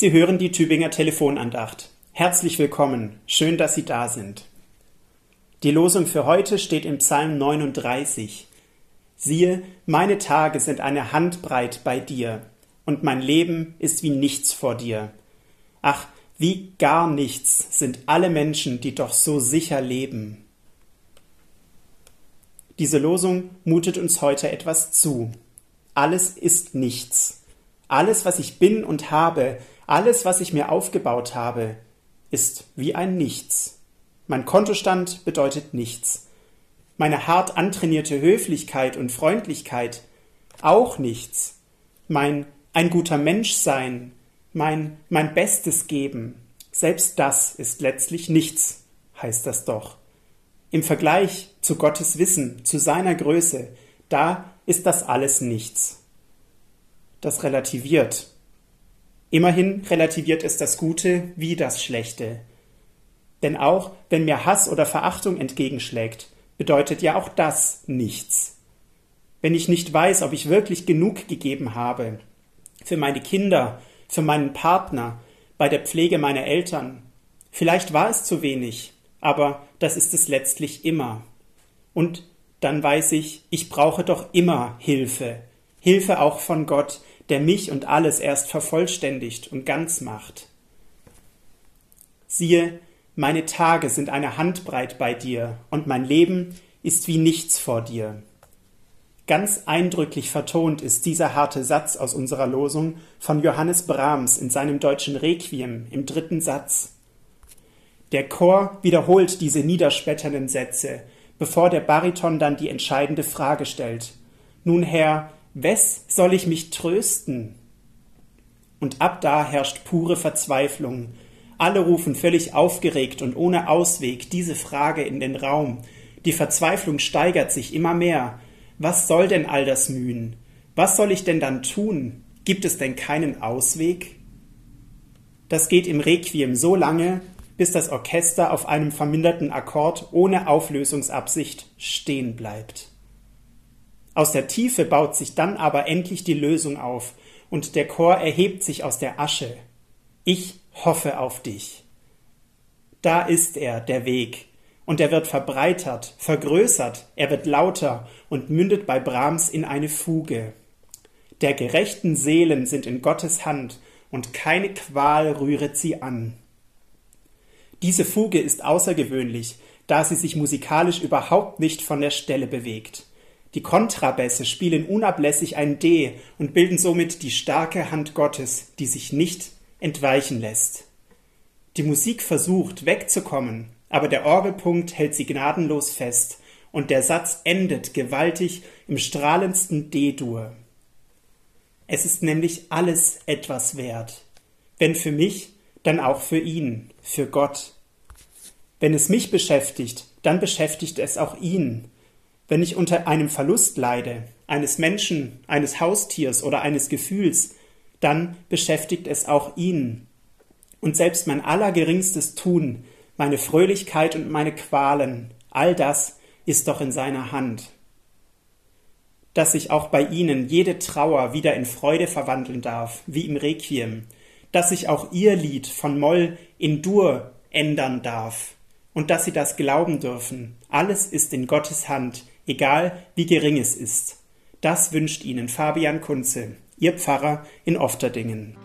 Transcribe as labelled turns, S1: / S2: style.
S1: Sie hören die Tübinger Telefonandacht. Herzlich willkommen, schön, dass Sie da sind. Die Losung für heute steht im Psalm 39. Siehe, meine Tage sind eine Handbreit bei dir, und mein Leben ist wie nichts vor dir. Ach, wie gar nichts sind alle Menschen, die doch so sicher leben. Diese Losung mutet uns heute etwas zu. Alles ist nichts. Alles, was ich bin und habe, alles, was ich mir aufgebaut habe, ist wie ein Nichts. Mein Kontostand bedeutet nichts. Meine hart antrainierte Höflichkeit und Freundlichkeit auch nichts. Mein ein guter Mensch sein, mein mein Bestes geben, selbst das ist letztlich nichts, heißt das doch. Im Vergleich zu Gottes Wissen, zu seiner Größe, da ist das alles nichts. Das relativiert. Immerhin relativiert es das Gute wie das Schlechte. Denn auch wenn mir Hass oder Verachtung entgegenschlägt, bedeutet ja auch das nichts. Wenn ich nicht weiß, ob ich wirklich genug gegeben habe, für meine Kinder, für meinen Partner, bei der Pflege meiner Eltern, vielleicht war es zu wenig, aber das ist es letztlich immer. Und dann weiß ich, ich brauche doch immer Hilfe. Hilfe auch von Gott, der mich und alles erst vervollständigt und ganz macht. Siehe, meine Tage sind eine Handbreit bei dir, und mein Leben ist wie nichts vor dir. Ganz eindrücklich vertont ist dieser harte Satz aus unserer Losung von Johannes Brahms in seinem deutschen Requiem im dritten Satz. Der Chor wiederholt diese niederschmetternden Sätze, bevor der Bariton dann die entscheidende Frage stellt. Nun, Herr, wes soll ich mich trösten? Und ab da herrscht pure Verzweiflung. Alle rufen völlig aufgeregt und ohne Ausweg diese Frage in den Raum. Die Verzweiflung steigert sich immer mehr. Was soll denn all das Mühen? Was soll ich denn dann tun? Gibt es denn keinen Ausweg? Das geht im Requiem so lange, bis das Orchester auf einem verminderten Akkord ohne Auflösungsabsicht stehen bleibt. Aus der Tiefe baut sich dann aber endlich die Lösung auf, und der Chor erhebt sich aus der Asche. Ich hoffe auf dich. Da ist er, der Weg, und er wird verbreitert, vergrößert, er wird lauter und mündet bei Brahms in eine Fuge. Der gerechten Seelen sind in Gottes Hand, und keine Qual rühret sie an. Diese Fuge ist außergewöhnlich, da sie sich musikalisch überhaupt nicht von der Stelle bewegt. Die Kontrabässe spielen unablässig ein D und bilden somit die starke Hand Gottes, die sich nicht entweichen lässt. Die Musik versucht wegzukommen, aber der Orgelpunkt hält sie gnadenlos fest und der Satz endet gewaltig im strahlendsten D-Dur. Es ist nämlich alles etwas wert. Wenn für mich, dann auch für ihn, für Gott. Wenn es mich beschäftigt, dann beschäftigt es auch ihn. Wenn ich unter einem Verlust leide, eines Menschen, eines Haustiers oder eines Gefühls, dann beschäftigt es auch ihn. Und selbst mein allergeringstes Tun, meine Fröhlichkeit und meine Qualen, all das ist doch in seiner Hand. Dass sich auch bei ihnen jede Trauer wieder in Freude verwandeln darf, wie im Requiem, dass sich auch ihr Lied von Moll in Dur ändern darf und dass sie das glauben dürfen. Alles ist in Gottes Hand, egal wie gering es ist. Das wünscht Ihnen Fabian Kunze, Ihr Pfarrer in Ofterdingen.